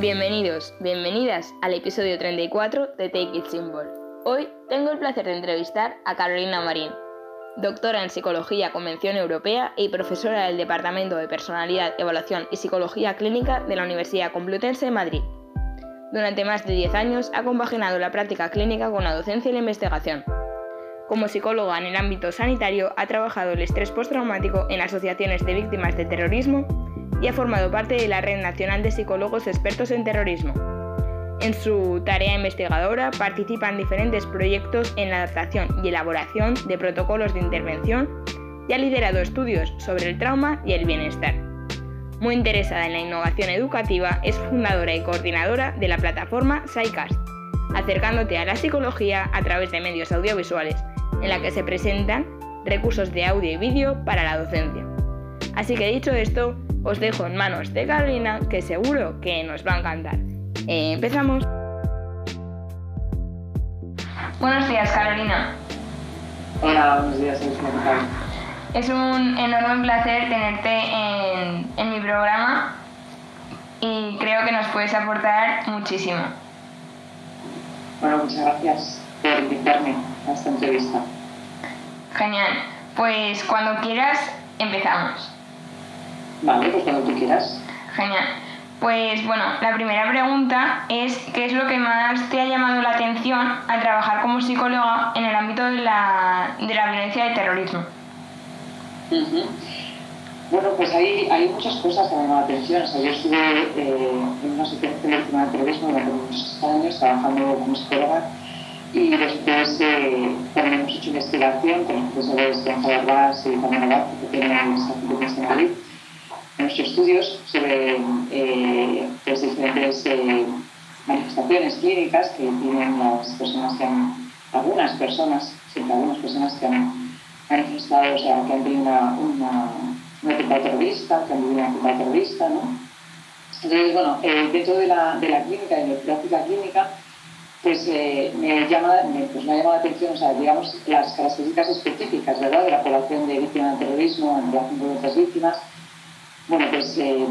Bienvenidos, bienvenidas al episodio 34 de Take It Simple. Hoy tengo el placer de entrevistar a Carolina Marín, doctora en Psicología Convención Europea y profesora del Departamento de Personalidad, Evaluación y Psicología Clínica de la Universidad Complutense de Madrid. Durante más de 10 años ha compaginado la práctica clínica con la docencia y la investigación. Como psicóloga en el ámbito sanitario, ha trabajado el estrés postraumático en asociaciones de víctimas de terrorismo y ha formado parte de la Red Nacional de Psicólogos Expertos en Terrorismo. En su tarea investigadora participa en diferentes proyectos en la adaptación y elaboración de protocolos de intervención y ha liderado estudios sobre el trauma y el bienestar. Muy interesada en la innovación educativa, es fundadora y coordinadora de la plataforma SciCast, acercándote a la psicología a través de medios audiovisuales, en la que se presentan recursos de audio y vídeo para la docencia. Así que dicho esto, os dejo en manos de Carolina, que seguro que nos va a encantar. Eh, empezamos. Buenos días, Carolina. Hola, buenos días. Es un enorme placer tenerte en, mi programa y creo que nos puedes aportar muchísimo. Bueno, muchas gracias por invitarme a esta entrevista. Genial. Pues cuando quieras, empezamos. Vale, pues cuando tú quieras. Genial. Pues bueno, la primera pregunta es ¿qué es lo que más te ha llamado la atención al trabajar como psicóloga en el ámbito de la, de la violencia y terrorismo? Bueno, pues hay, hay muchas cosas que me llaman la atención. O sea, yo estuve eh, en una asociación de víctimas de terrorismo durante muchos años trabajando como psicóloga y después eh, también hemos hecho investigación con los profesores de Arbás y Juan Abad, que tienen la Universidad de Madrid nuestros estudios sobre eh, pues diferentes eh, manifestaciones clínicas que tienen las personas que han, algunas personas, siempre algunas personas que han manifestado, o sea, que han tenido una, una, terrorista, que han vivido una atentado terrorista, ¿no? Entonces, bueno, eh, dentro de la, de la clínica, de la práctica clínica, pues, me, llama, pues me ha llamado la atención, o sea, digamos, las características específicas, ¿verdad?, de la población de víctimas de terrorismo en relación con otras víctimas, bueno, pues eh,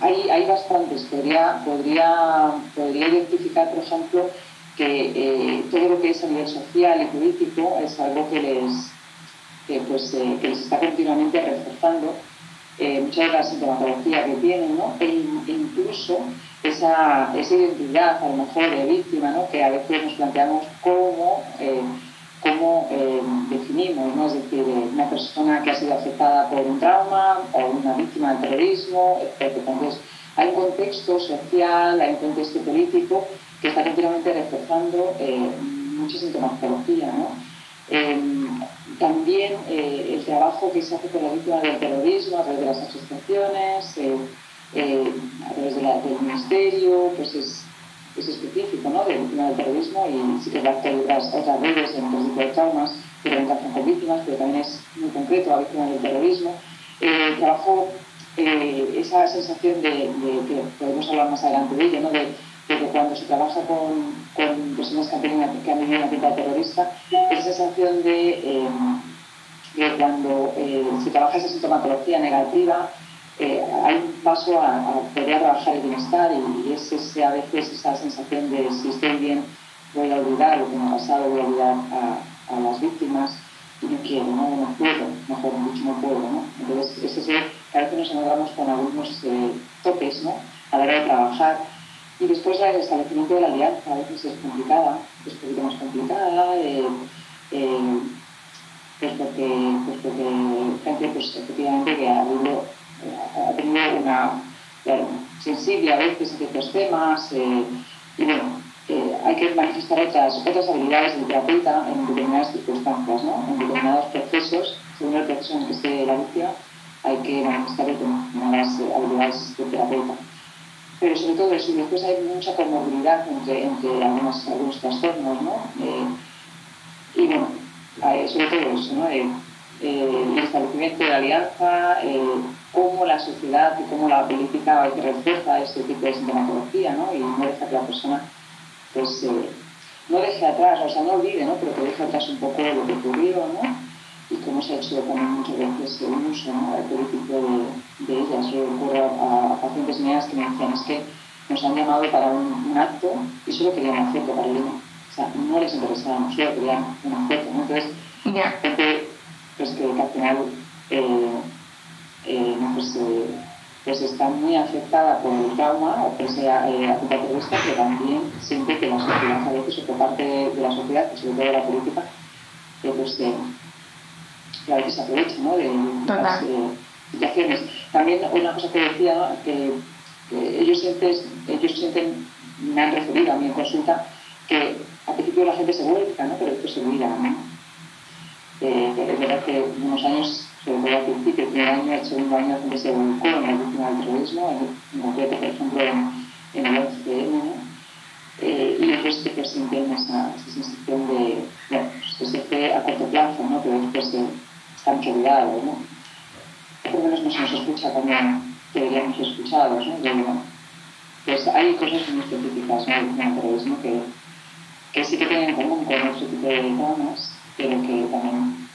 hay, hay, bastantes. Podría, podría, podría identificar, por ejemplo, que eh, todo lo que es a nivel social y político es algo que les, que, pues, eh, que les está continuamente reforzando mucha de la sintomatología que tienen, ¿no? e, incluso esa, esa, identidad, a lo mejor, de víctima, ¿no? que a veces nos planteamos cómo cómo eh, definimos, ¿no? es decir, eh, una persona que ha sido afectada por un trauma o una víctima del terrorismo, etc. Entonces, hay un contexto social, hay un contexto político que está continuamente reforzando eh, mucha sintomatología. Em, también eh, el trabajo que se hace con las víctimas del terrorismo a través de las asociaciones, a través de la, del ministerio, pues es es específico ¿no? de víctima del terrorismo y sí que va a otras, otras redes en tipos de traumas que también con víctimas, pero también es muy concreto a víctimas del terrorismo. Eh, trabajo eh, esa sensación de, que podemos hablar más adelante de ello, ¿no? de, que cuando se trabaja con, personas que han, tenido, que han vivido una vida terrorista, esa sensación de, eh, de cuando eh, se trabaja esa sintomatología negativa, eh, hay un paso a, poder trabajar el bienestar y, es ese, a veces esa sensación de si estoy bien voy a olvidar lo que me ha pasado, voy a olvidar a, a las víctimas y no quiero, no, puedo, mejor dicho, no puedo. ¿no? Entonces, es ese, a veces nos encontramos con algunos eh, topes ¿no? a la hora de trabajar. Y después el establecimiento de la alianza a veces es complicada, es un poquito más complicada, eh, eh, pues porque, pues porque gente pues, efectivamente que ha habido ha tenido una sensible a veces a ciertos temas eh, y bueno, eh, hay que manifestar otras, otras habilidades del terapeuta en determinadas circunstancias, ¿no? en determinados procesos, según el proceso en que esté la víctima, hay que manifestar determinadas habilidades del terapeuta. Pero sobre todo eso, después hay mucha comorbilidad entre, entre algunos, algunos trastornos, ¿no? Eh, y bueno, sobre todo eso, ¿no? el establecimiento de la alianza, cómo la sociedad y cómo la política refuerza este tipo de sintomatología, ¿no? Y no deja que la persona, pues, eh, no deje atrás, o sea, no olvide, ¿no? Pero que deje atrás un poco lo que ocurrió, ¿no? Y cómo se ha hecho también muchas veces un uso, ¿no? político de, de ellas. Yo recuerdo a, pacientes mías que me decían, es que nos han llamado para un, acto y solo querían una foto, Carolina. O sea, no les interesaba, solo querían una foto. ¿no? Entonces, gente pues, que, al final eh, pues, eh, pues, está muy afectada por el trauma o por esa eh, terrorista, pero también siente que la sociedad a veces, o por parte de, la sociedad, sobre todo de la política, pues, que a veces se aprovecha ¿no? de las situaciones. También una cosa que decía, que ellos sienten, ellos sienten, me han referido a mi consulta, que al principio la gente se vuelca, ¿no? pero después se olvida. ¿no? Eh, es verdad que unos años, sobre todo al principio, el primer año, el segundo año, gente se volcó en víctima del terrorismo, en, concreto, por ejemplo, en, el 11 ¿no? Eh, y sí que sienten esa, esa sensación de, bueno, pues que se hace a corto plazo, ¿no? pero después de, estamos olvidados. ¿no? Por lo menos no se nos escucha como deberíamos escuchados, ¿no? De, pues hay cosas muy específicas ¿no? del terrorismo que, que sí que tienen en común con otro tipo de traumas, pero que también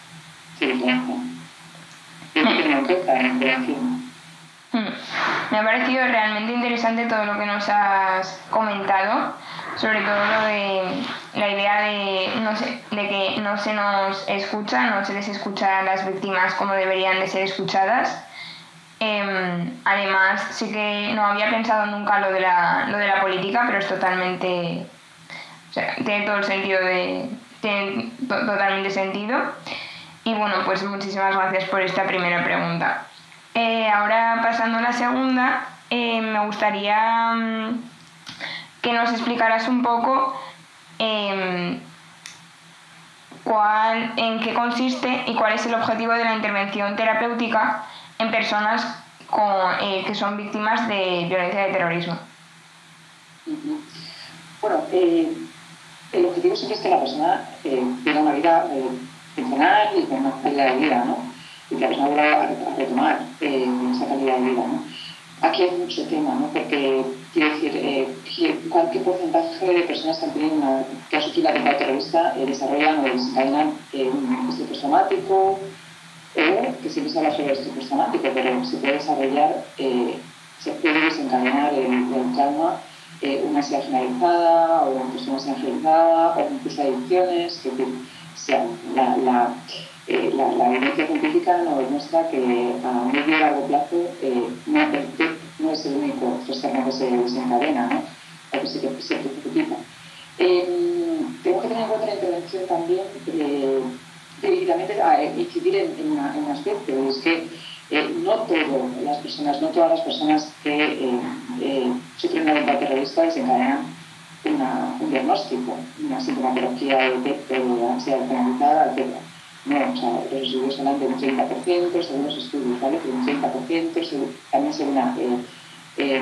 se diferencian. Relación. Me ha parecido realmente interesante todo lo que nos has comentado, sobre todo lo de la idea de, no sé, de que no se nos escucha, no se les escucha a las víctimas como deberían de ser escuchadas Em, además, sí que no había pensado nunca lo de la, lo de la política, pero es totalmente. Tiene todo el sentido de. Tiene totalmente sentido. Y bueno, pues muchísimas gracias por esta primera pregunta. Eh, ahora pasando a la segunda, eh, me gustaría mm, que nos explicaras un poco em, cuál, en qué consiste y cuál es el objetivo de la intervención terapéutica en personas con, eh, que son víctimas de violencia de terrorismo. Bueno, el objetivo siempre es que la persona tenga una vida funcional y con una calidad de vida, ¿no? Y que vuelva a, retomar esa calidad de vida, ¿no? Aquí hay mucho tema, ¿no? Porque, quiero decir, cualquier porcentaje de personas que han tenido una, que han sufrido atentado terrorista desarrollan o desencadenan un estrés postraumático, o que siempre se habla sobre estrés postraumático, pero se puede desarrollar, eh, se puede desencadenar el, el trauma eh, una ansiedad generalizada o una persona generalizada o incluso adicciones, que sea, la, eh, la, la, evidencia científica nos demuestra que a medio y largo plazo eh, no, no, es el único trastorno que se desencadena, ¿no? o que se, se. Eh, tengo que tener en cuenta la intervención también y también a incidir en, en, un aspecto, es que eh, no todas las personas, no todas las personas que eh, eh, sufren una venta terrorista desencadenan un diagnóstico, una sintomatología de de ansiedad generalizada, etc. No, o sea, los estudios hablan de un 30%, según los estudios, ¿vale? De un 30%, según, también según eh,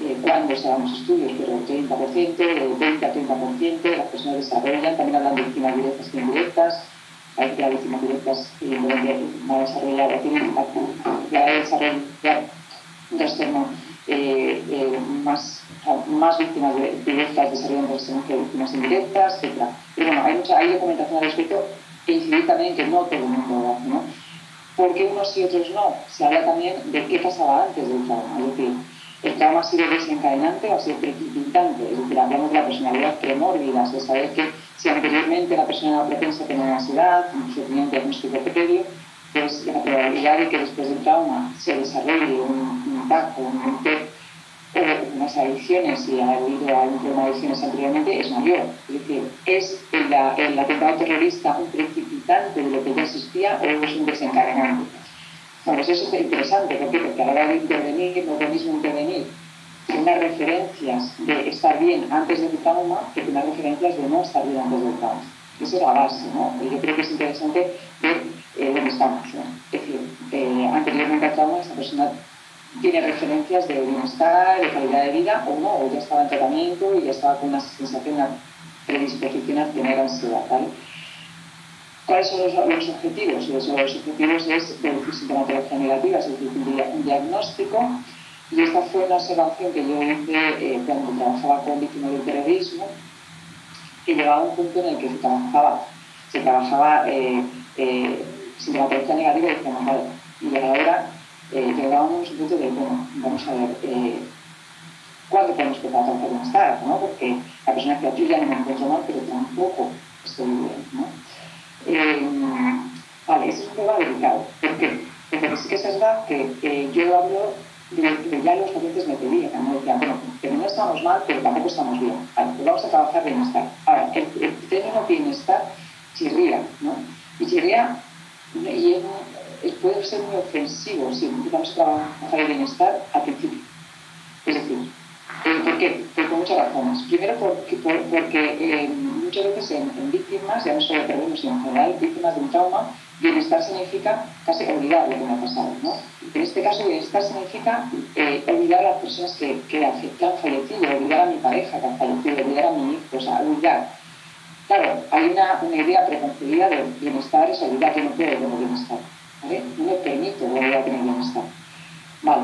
eh, cuándo se hagan los estudios, pero un 30%, de 20 a 30%, las personas desarrollan, también hablan de víctimas directas y indirectas, hay que víctimas directas y va a desarrollar, va a desarrollar un trastorno eh, eh, más, más víctimas directas desarrollan trastornos que víctimas indirectas, etc. Pero bueno, hay, mucha, hay documentación al respecto e incidir también que no todo el mundo hace, ¿no? ¿Por qué unos y otros no? Se habla también de qué pasaba antes del trauma, es decir, el trauma ha sido desencadenante o ha sido precipitante, es decir, hablamos de la personalidad premórbida, de saber que si anteriormente la persona era propensa a tener ansiedad, un diagnóstico previo, pues la probabilidad de que después del trauma se desarrolle un, impacto, un TEP o unas adicciones y ha habido algún problema de adicciones anteriormente es mayor. Es decir, ¿es el, el atentado terrorista un precipitante de lo que ya existía o es un desencadenante? Bueno, pues eso es interesante, ¿por qué? Porque a la hora de intervenir, no es lo mismo intervenir unas referencias de estar bien antes del trauma que unas referencias de no estar bien antes del trauma. Esa es la base, ¿no? Y yo creo que es interesante ver eh, dónde estamos. Es decir, eh, anteriormente al trauma esta persona tiene referencias de bienestar, de calidad de vida o no, o ya estaba en tratamiento y ya estaba con una sensación, una predisposición a tener ansiedad. ¿Cuáles son los, los objetivos? Los, los objetivos es reducir sintomatología negativa, es decir, un diagnóstico y esta fue una observación que yo hice eh, cuando trabajaba con víctimas del terrorismo, que llegaba a un punto en el que se trabajaba, se trabajaba eh, sintomatología negativa y decíamos, vale, y ahora eh, llegábamos un punto de, bueno, vamos a ver, eh, ¿cuándo podemos empezar a trabajar bienestar? ¿no? Porque la persona que aquí ya no me encuentro mal, pero tampoco estoy bien. ¿no? Eh, vale, ese es un tema delicado. Porque sí que es verdad que yo hablo de que ya los pacientes me pedían. ¿no? Decían, bueno, que no estamos mal, pero tampoco estamos bien. Vale, pues vamos a trabajar bienestar. Ahora, el, el término bienestar chirría, ¿no? Y chirría y puede ser muy ofensivo si empezamos a trabajar el bienestar al principio. Es decir, eh, ¿por qué? por muchas razones. Primero, porque, porque eh, muchas veces en, víctimas, ya no solo perdemos, sino en general, víctimas de un trauma, bienestar significa casi olvidar lo que me ha pasado. ¿no? En este caso, bienestar significa eh, olvidar a las personas que, que, han fallecido, olvidar a mi pareja que ha fallecido, olvidar a mi hijo, o sea, olvidar. Claro, hay una, una idea preconcebida de bienestar, es olvidar que no puedo tener bienestar. ¿Vale? No me permito volver a tener bienestar. Vale,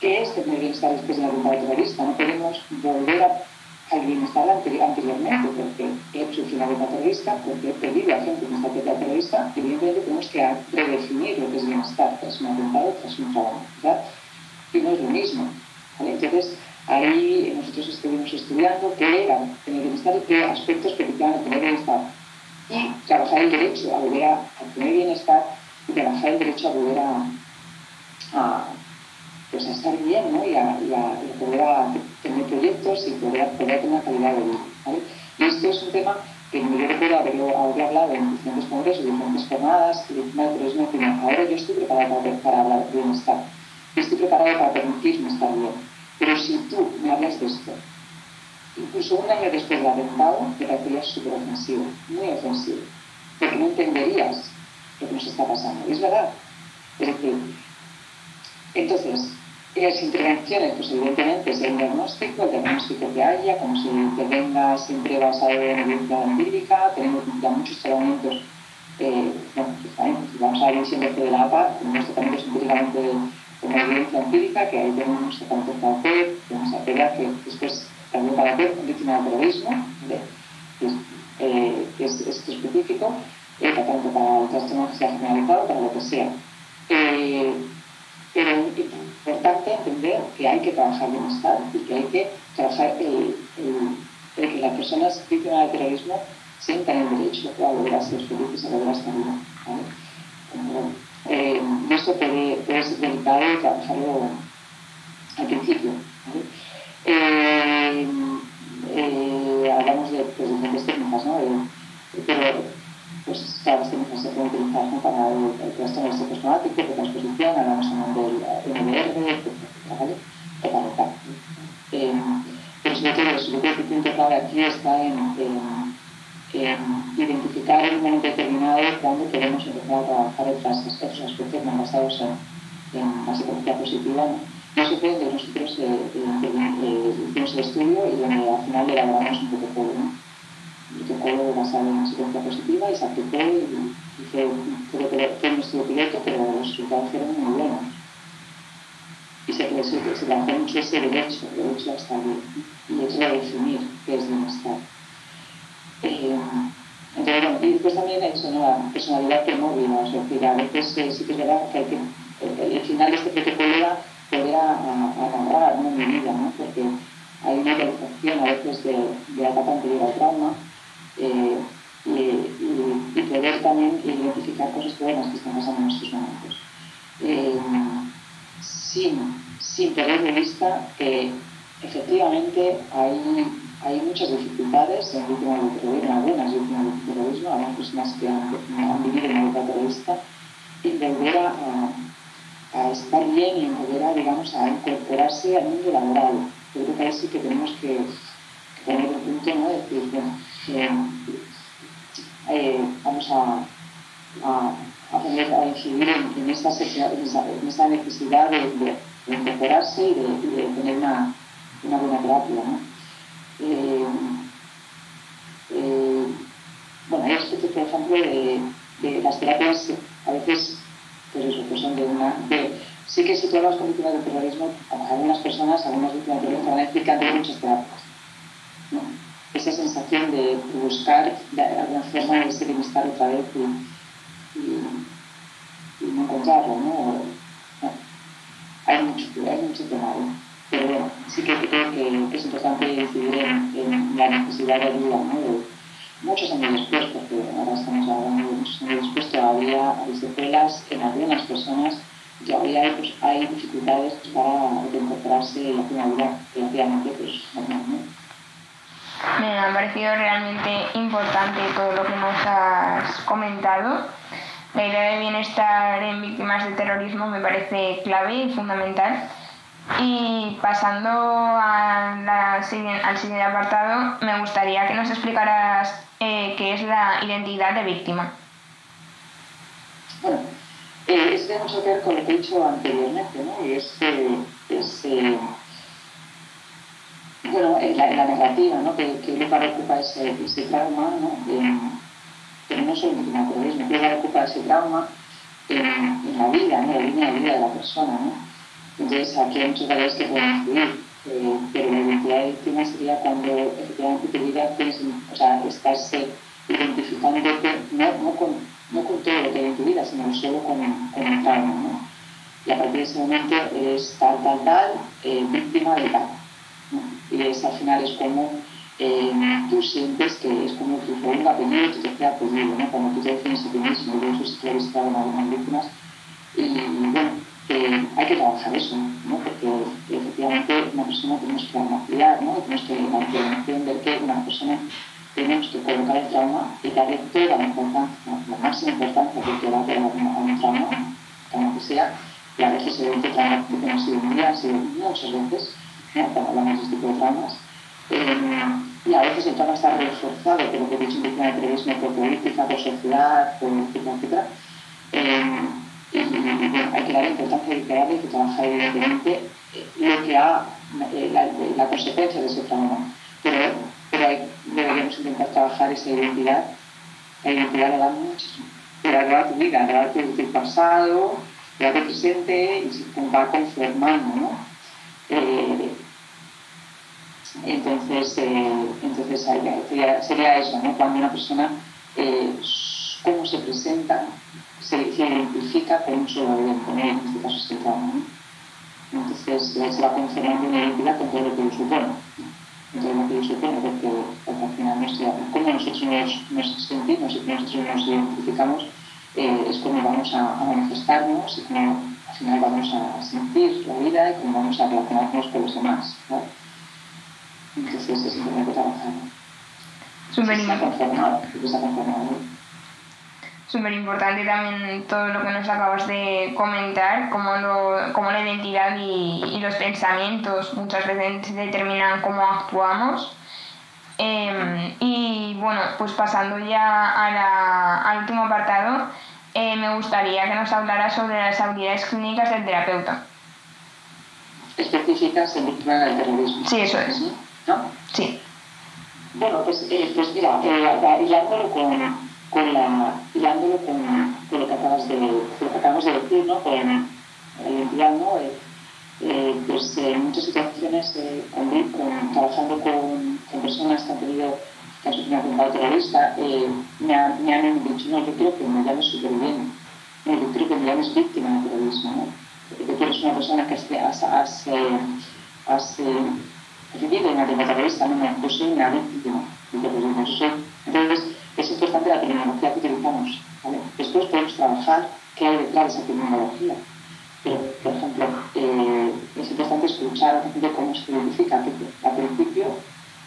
¿qué es tener bienestar después de la atentado terrorista? No podemos volver a al bienestar anteriormente, porque he sufrido una bomba terrorista, porque he perdido a gente en esta atentado terrorista, evidentemente tenemos que redefinir lo que es bienestar tras un atentado, tras un trabajo, ¿verdad? Y no es lo mismo. ¿vale? Entonces, ahí nosotros estuvimos estudiando qué era tener bienestar y qué aspectos permitían tener bienestar. Y trabajar el derecho a volver a, tener bienestar y trabajar el derecho a volver a pues a estar bien ¿no? y, a, poder tener proyectos y poder, tener una calidad de vida. ¿vale? Y esto es un tema que yo recuerdo haberlo, haber hablado en diferentes congresos, diferentes jornadas, y pero es mi Ahora yo estoy preparado para, hablar de bienestar. Yo estoy preparado para permitirme estar bien. Pero si tú me hablas de esto, incluso un año después del atentado, me parecería súper ofensivo, muy ofensivo, porque no entenderías lo que nos está pasando. Y es verdad. Es decir, entonces, las intervenciones, pues evidentemente es el diagnóstico, el diagnóstico que haya, como si venga siempre basado en evidencia empírica, tenemos ya muchos tratamientos, eh, bueno, pues vamos a ver siempre de la APA, tenemos tratamientos empíricamente con evidencia empírica, que ahí tenemos tratamientos para hacer, tenemos a que después también para con víctima de terrorismo, que es, eh, es, específico, eh, tanto para el trastorno generalizado, para lo que sea. Eh, pero es importante entender que hay que trabajar bienestar y que hay que trabajar el, que las personas víctimas del terrorismo sientan el derecho a volver a ser felices, a volver a estar bien. ¿vale? Eh, esto puede, ser trabajarlo al principio. ¿vale? Eh, eh, hablamos de pues, diferentes técnicas, ¿no? pero pues claro, las técnicas se pueden utilizar para el, trastorno psicosomático, de transposición, hablamos también del MDR, ¿vale? O para eh, pero sobre todo, yo creo que clave aquí está en, en, en, identificar en un momento determinado cuando queremos empezar a trabajar otros, otros aspectos más basados en, en la psicología positiva. ¿no? Donde nosotros eh, eh, eh, hicimos el estudio y al final elaboramos un protocolo. ¿no? Protocolo basado en psicología positiva y se aplicó y, y fue, fue, fue un estudio piloto, pero los resultados fueron muy buenos. Y se, se, se trabajó mucho ese derecho, derecho a bien, y el hecho de definir qué es bienestar. Eh, entonces, bueno, y después también eso, ¿no? la personalidad que móvil, es decir, a veces eh, sí que es verdad que, hay que el, el, final de este protocolo era poder a, a, ¿no? mi vida, ¿no? porque hay una realización a veces de, de la etapa anterior al trauma eh, y, y, y, poder también identificar cosas buenas que están pasando en estos momentos. Eh, sin, sin perder de vista que efectivamente hay, hay muchas dificultades en víctimas de terrorismo, algunas víctimas de terrorismo, algunas personas que han, han vivido en una terrorista, y volver a, a, estar bien y volver a, digamos, a incorporarse al mundo laboral. Yo creo que ahí sí que tenemos que, que poner un punto, ¿no? Decir, bueno, eh, eh, vamos a, a, poner, a incidir en, en, esta, necesidad de, de, y de, tener una, buena terapia. ¿no? Eh, eh, bueno, hay aspectos, por ejemplo, de, las terapias, a veces, pues eso, pues son de una... Sí que si tú hablas con víctimas de terrorismo, algunas personas, algunas víctimas de terrorismo van a decir que muchas terapias. Esa sensación de buscar de alguna forma ese bienestar otra vez y no encontrarlo, ¿no? Hay mucho, hay mucho tema, pero bueno, sí que creo que es importante incidir en, la necesidad de ayuda, ¿no? muchos años después, porque ahora estamos hablando de muchos años después, todavía hay secuelas en algunas personas, todavía pues, hay dificultades para reincorporarse y hacer una vida relativamente pues, normal. Me ha parecido realmente importante todo lo que nos has comentado. La idea de bienestar en víctimas de terrorismo me parece clave y fundamental. Y pasando al siguiente apartado, me gustaría que nos explicaras eh, qué es la identidad de víctima. Bueno, eh, eso tiene mucho que ver con lo que he dicho anteriormente, ¿no? Y es, eh, es eh, bueno, la, la, narrativa, ¿no? Que, que Luca ocupa ese, ese trauma, ¿no? No solo víctima de terrorismo, Luca ocupa ese trauma en, en, la vida, ¿no? La línea de vida de la persona, ¿no? Entonces, aquí hay muchos valores que pueden influir, eh, pero la identidad de víctima sería cuando efectivamente tu vida tienes, o sea, estás eh, identificándote no, no, con, no con todo lo que hay en tu vida, sino solo con, con el trauma, ¿no? Y a partir de ese momento eres tal, tal, tal, eh, víctima de tal. Y es, al final es como eh, tú sientes que es como tu segundo apellido, tu tercer apellido, ¿no? Cuando tú te defines a ti mismo, yo soy entrevistado en algunas víctimas, y bueno, eh, hay que trabajar eso, ¿no? porque efectivamente una persona tenemos que ampliar, ¿no? tenemos que entender que una persona tenemos que colocar el trauma y darle toda la importancia, la máxima importancia que va a tener a un trauma, como que sea, y a veces se ve trauma que no ha sido un día, ha sido muchas veces, ¿no? cuando hablamos de este tipo de traumas. Eh, y a veces el trauma está reforzado por lo que he dicho en de terrorismo, por política, por sociedad, por etcétera, etcétera. Eh, y, hay que dar importancia y hay que trabajar evidentemente lo que ha, eh, la, la, consecuencia de ese trauma. Pero, pero hay, deberíamos intentar trabajar esa identidad. La identidad le da muchísimo. Da tu vida, le da tu, tu pasado, le da tu presente y se va conformando, ¿no? Eh, entonces, eh, entonces sería, sería, eso, ¿no? Cuando una persona, eh, cómo se presenta, se, se identifica con un solo evento, en este caso es el trauma. Entonces se va conformando una identidad con todo lo que lo supone. Todo lo que lo supone, porque, al final nuestra, cómo nosotros nos, sentimos y cómo nosotros nos identificamos eh, es cómo vamos a, manifestarnos y cómo al final vamos a sentir la vida y cómo vamos a relacionarnos con los demás. ¿no? Entonces es importante trabajar. Súper conformado súper importante también todo lo que nos acabas de comentar, cómo, lo, cómo la identidad y, y, los pensamientos muchas veces determinan cómo actuamos. Eh, y bueno, pues pasando ya a la, al último apartado, eh, me gustaría que nos hablara sobre las habilidades clínicas del terapeuta. Específicas en víctima del terrorismo. Sí, eso es. ¿No? Sí. Bueno, pues, eh, pues mira, eh, hilándolo con con la, hilándolo con, con, lo que acabas de, lo que acabamos de decir, ¿no? con la identidad, ¿no? Eh, eh, pues en muchas situaciones, eh, con, con, trabajando con, con, personas que han tenido que han sufrido un atentado terrorista, eh, me, ha, me, han dicho, no, yo quiero que me llames superviviente, no, yo quiero que me llames víctima de terrorismo, ¿no? porque tú eres una persona que has, has, eh, has de entonces, es importante la terminología que utilizamos. ¿vale? Después podemos trabajar qué hay detrás de esa terminología. Pero, por ejemplo, eh, es importante escuchar gente cómo se identifica al principio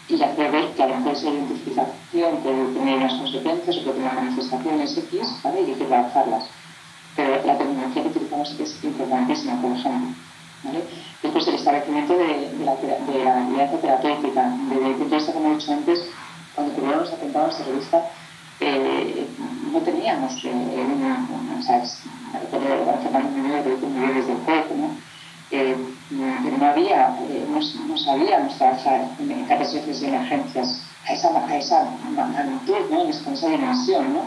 y hacer ver que a lo mejor esa identificación puede tener unas consecuencias o puede tener manifestaciones X, ¿vale? y hay que trabajarlas. Pero la terminología que utilizamos es importantísima, por ejemplo. Después el establecimiento de, la, de la terapéutica, desde el de como he dicho antes, cuando ocurrieron los atentados terroristas, eh, no teníamos eh, una, una, ¿sabes? Recuerdo Fernando Muñoz de Mujeres del Cuerpo, ¿no? Eh, no había, eh, no, no, sabíamos trabajar en, catástrofes y emergencias a esa, a esa magnitud, ¿no? en esa dimensión. ¿no?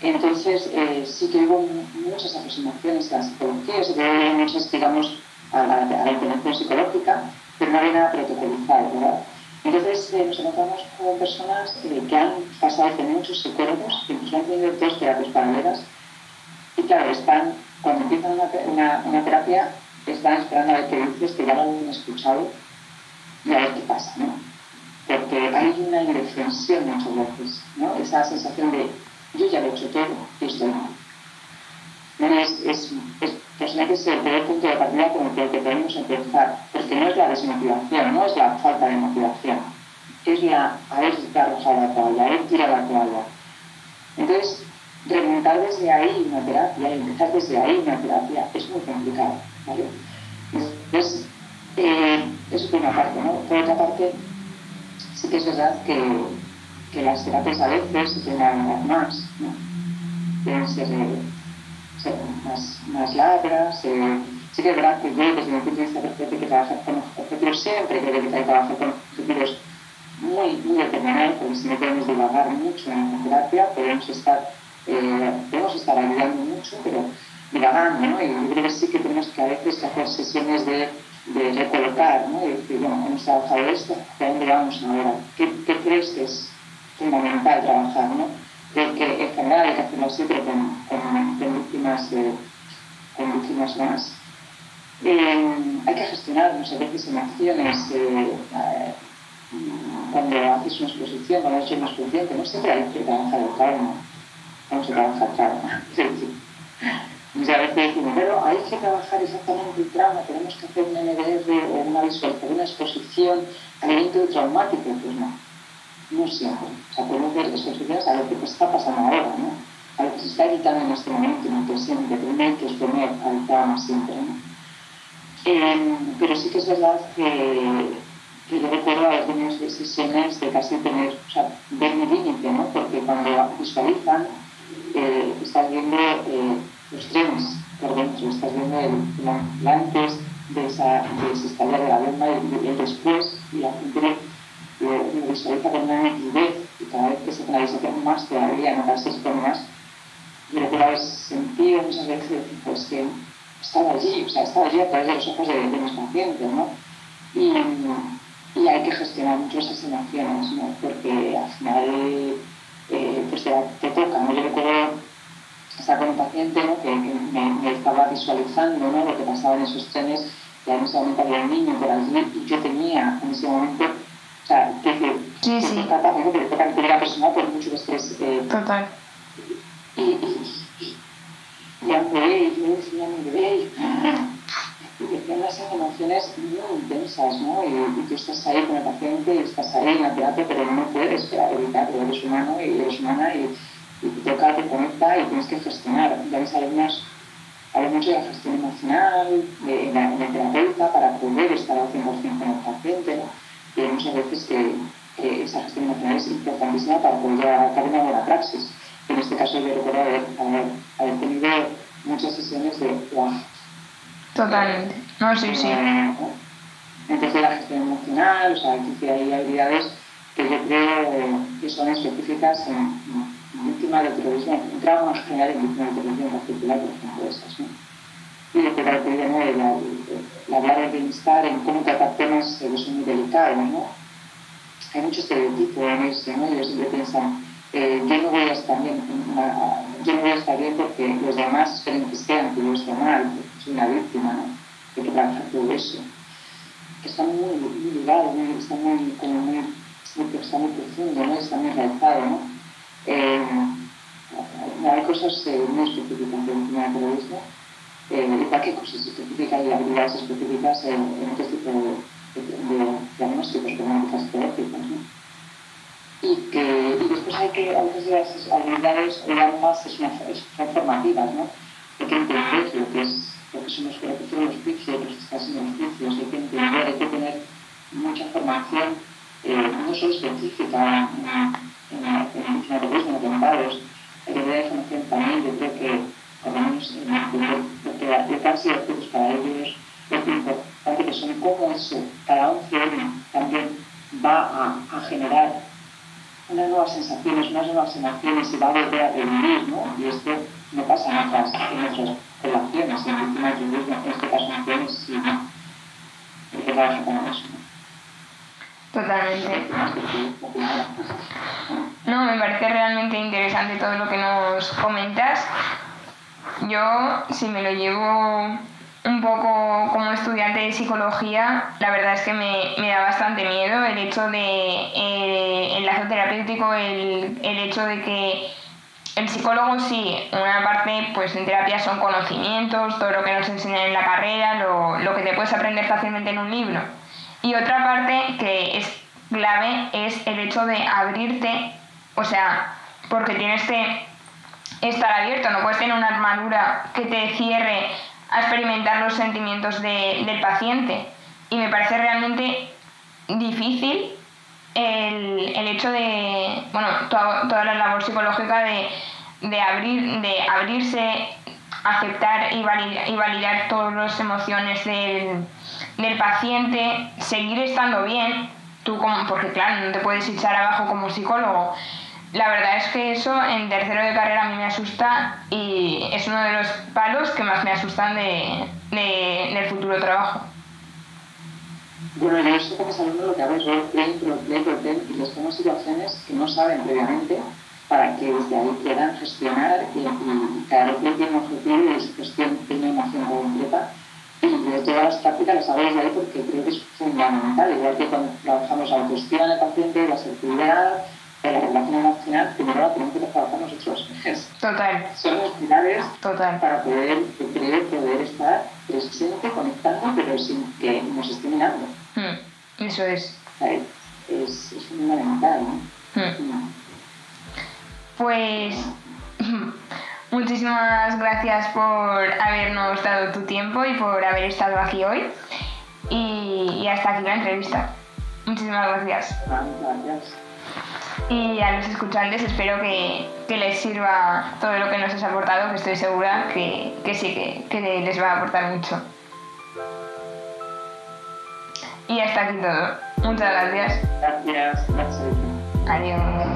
Entonces, eh, sí que hubo muchas aproximaciones a la psicología, que hubo muchas, digamos, a la, a la intervención psicológica, pero no había nada protocolizado, ¿verdad? Entonces eh, nos encontramos con personas eh, que han pasado por muchos psicólogos, que incluso han tenido dos terapias paralelas, y claro, están, cuando empiezan una, una, una, terapia, están esperando a ver qué dices, que ya lo han escuchado, y a ver qué pasa, ¿no? Porque hay una indefensión muchas veces, ¿no? Esa sensación de yo ya lo he hecho todo y estoy mal. ¿No? Es, es, es, posiblemente es el primer punto de partida con el que podemos empezar, porque no es la desmotivación, no es la falta de motivación, es la haber arrojado la toalla, haber tirado la toalla. Entonces, remontar desde ahí una terapia empezar desde ahí una terapia es muy complicado, ¿vale? Entonces, eh, eso por una parte, ¿no? Por otra parte, sí que es verdad que, que las terapias a veces se tienen más, ¿no? Eh, ser más, más, largas. Eh, sí que es verdad que yo, desde mi punto de vista, creo que trabajar con objetivos siempre, creo que trabajar con objetivos muy, muy determinados, porque si no podemos divagar mucho en terapia, podemos estar, eh, podemos estar ayudando mucho, pero divagando, ¿no? Y yo creo que sí que tenemos que a veces hacer sesiones de de recolocar, ¿no? Y decir, bueno, hemos trabajado esto, ¿a dónde vamos ahora? ¿Qué, ¿Qué, crees que es fundamental trabajar, no? Creo que en general hay que hacerlo siempre con, víctimas, eh, con víctimas más. Eh, hay que gestionar muchas veces emociones eh, cuando haces una exposición, cuando haces una exposición, que no siempre hay que trabajar el trauma, vamos a trabajar trauma. Y a veces decimos, pero hay que trabajar exactamente el trauma, tenemos que hacer un NDR o una visualización, una exposición al evento traumático. Pues no, no siempre. O sea, podemos ver exposiciones a lo que está pasando ahora, ¿no? a lo que se está evitando en este momento, en el presente, pero no hay que exponer al trauma siempre. ¿no? Eh, pero sí que es verdad que, que yo recuerdo a veces de sesiones de casi tener, o sea, ver mi límite, ¿no? porque cuando visualizan, eh, estás viendo... Eh, los trenes por dentro, estás viendo el, el, antes de, esa, de de la bomba y el después, y la gente lo visualiza con una nitidez y cada vez que se canaliza más todavía, notarse con más. Y lo que haber sentido muchas veces pues que estaba allí, o sea, estaba allí a través de los ojos de, mis pacientes, ¿no? Y, y hay que gestionar mucho esas emociones, ¿no? Porque al final eh, pues te, te toca, ¿no? Yo recuerdo estaba con un paciente ¿no? que, me, estaba visualizando ¿no? lo que pasaba en esos trenes y en ese momento había un niño por allí y yo tenía en ese momento, o sea, que, que, sí, sí. que toca la persona por mucho que estés... Eh, Total. Y, y, y, y a un bebé, y yo decía a mi bebé, y decían unas emociones muy intensas, ¿no? Y, y, tú estás ahí con el paciente y estás ahí en la terapia, pero no puedes evitarlo, eres humano y eres humana y y te toca, te conecta y tienes que gestionar. Ya ves, hay, unas, hay mucho de la gestión emocional, de, la, de terapeuta, para poder estar al 100% con el paciente. ¿no? Y muchas veces que, que, esa gestión emocional es importantísima para poder llevar a cabo una buena praxis. En este caso yo recuerdo haber, haber, haber tenido muchas sesiones de wow. Totalmente. No, sí, sí. Eh, entonces la gestión emocional, o sea, que hay habilidades que yo creo que son específicas en, víctima de terrorismo, un trauma en general en víctima de terrorismo en particular, por ejemplo, esas, ¿no? Y lo que caracteriza ¿no? el, el, hablar del bienestar, en cómo tratar temas que son muy delicados, ¿no? Hay mucho estereotipo en eso, ¿no? Ellos siempre piensan, eh, yo no voy a estar bien, yo no voy a estar bien porque los demás esperen que sean, que yo esté mal, soy una víctima, ¿no? Hay que trabajar todo eso. Está muy, muy ligado, muy, está muy, como muy, muy, está muy profundo, ¿no? Está muy enraizado, ¿no? Eh, hay cosas eh, muy específicas de víctima de terrorismo, eh, igual que cosas específicas y habilidades específicas en, en otro tipo de, de, diagnósticos como psicológicos. ¿no? Y, que, y después hay que, a veces las habilidades, digamos, son, son formativas, ¿no? Hay que entender lo que, es, lo que son los, lo que son los juicios, los que están en los juicios, hay que entender, hay que tener mucha formación, eh, no solo específica, en la terrorismo, atentados, hay que tener información también, yo creo que por lo menos lo que han sido para ellos, es importante que son cómo eso, cada 11 años también va a, generar unas nuevas sensaciones, unas nuevas emociones y va a volver a revivir, ¿no? Y esto no pasa en otras, en otras relaciones, en víctimas de terrorismo, en este caso en jóvenes, sí, ¿no? Hay que trabajar con eso. Totalmente. No, me parece realmente interesante todo lo que nos comentas. Yo, si me lo llevo un poco como estudiante de psicología, la verdad es que me, da bastante miedo el hecho de eh, el lazo terapéutico, el, hecho de que el psicólogo sí, una parte pues en terapia son conocimientos, todo lo que nos enseñan en la carrera, lo, lo que te puedes aprender fácilmente en un libro. Y otra parte que es clave es el hecho de abrirte, o sea, porque tienes que estar abierto, no puedes tener una armadura que te cierre a experimentar los sentimientos del paciente. Y me parece realmente difícil el, hecho de, bueno, toda, la labor psicológica de, abrir, de abrirse, aceptar y validar, y validar todas las emociones del, del paciente, seguir estando bien, tú como, porque claro, no te puedes echar abajo como psicólogo, la verdad es que eso en tercero de carrera a mí me asusta y es uno de los palos que más me asustan de, de, del futuro trabajo. Bueno, yo estoy como sabiendo lo que hago, yo play, play, play, y les pongo situaciones que no saben previamente para que desde ahí puedan gestionar y, y cada vez tiene un objetivo y gestión tiene una emoción concreta. Y de todas las prácticas las hago desde ahí porque creo que es fundamental, igual que cuando trabajamos la autoestima del paciente, la seguridad, la relación emocional primero la tenemos que trabajar nosotros. Total. Son los pilares Total. para poder, poder estar presente, conectando, pero sin que nos esté mirando. Hmm. Eso es. Es, es fundamental, ¿no? Hmm. Pues muchísimas gracias por habernos dado tu tiempo y por haber estado aquí hoy. Y, y hasta aquí la entrevista. Muchísimas gracias. Gracias. Y a los escuchantes espero que, les sirva todo lo que nos has aportado, que estoy segura que, sí, que, que les va a aportar mucho. Y hasta aquí todo. Muchas gracias. Gracias. Gracias. Adiós.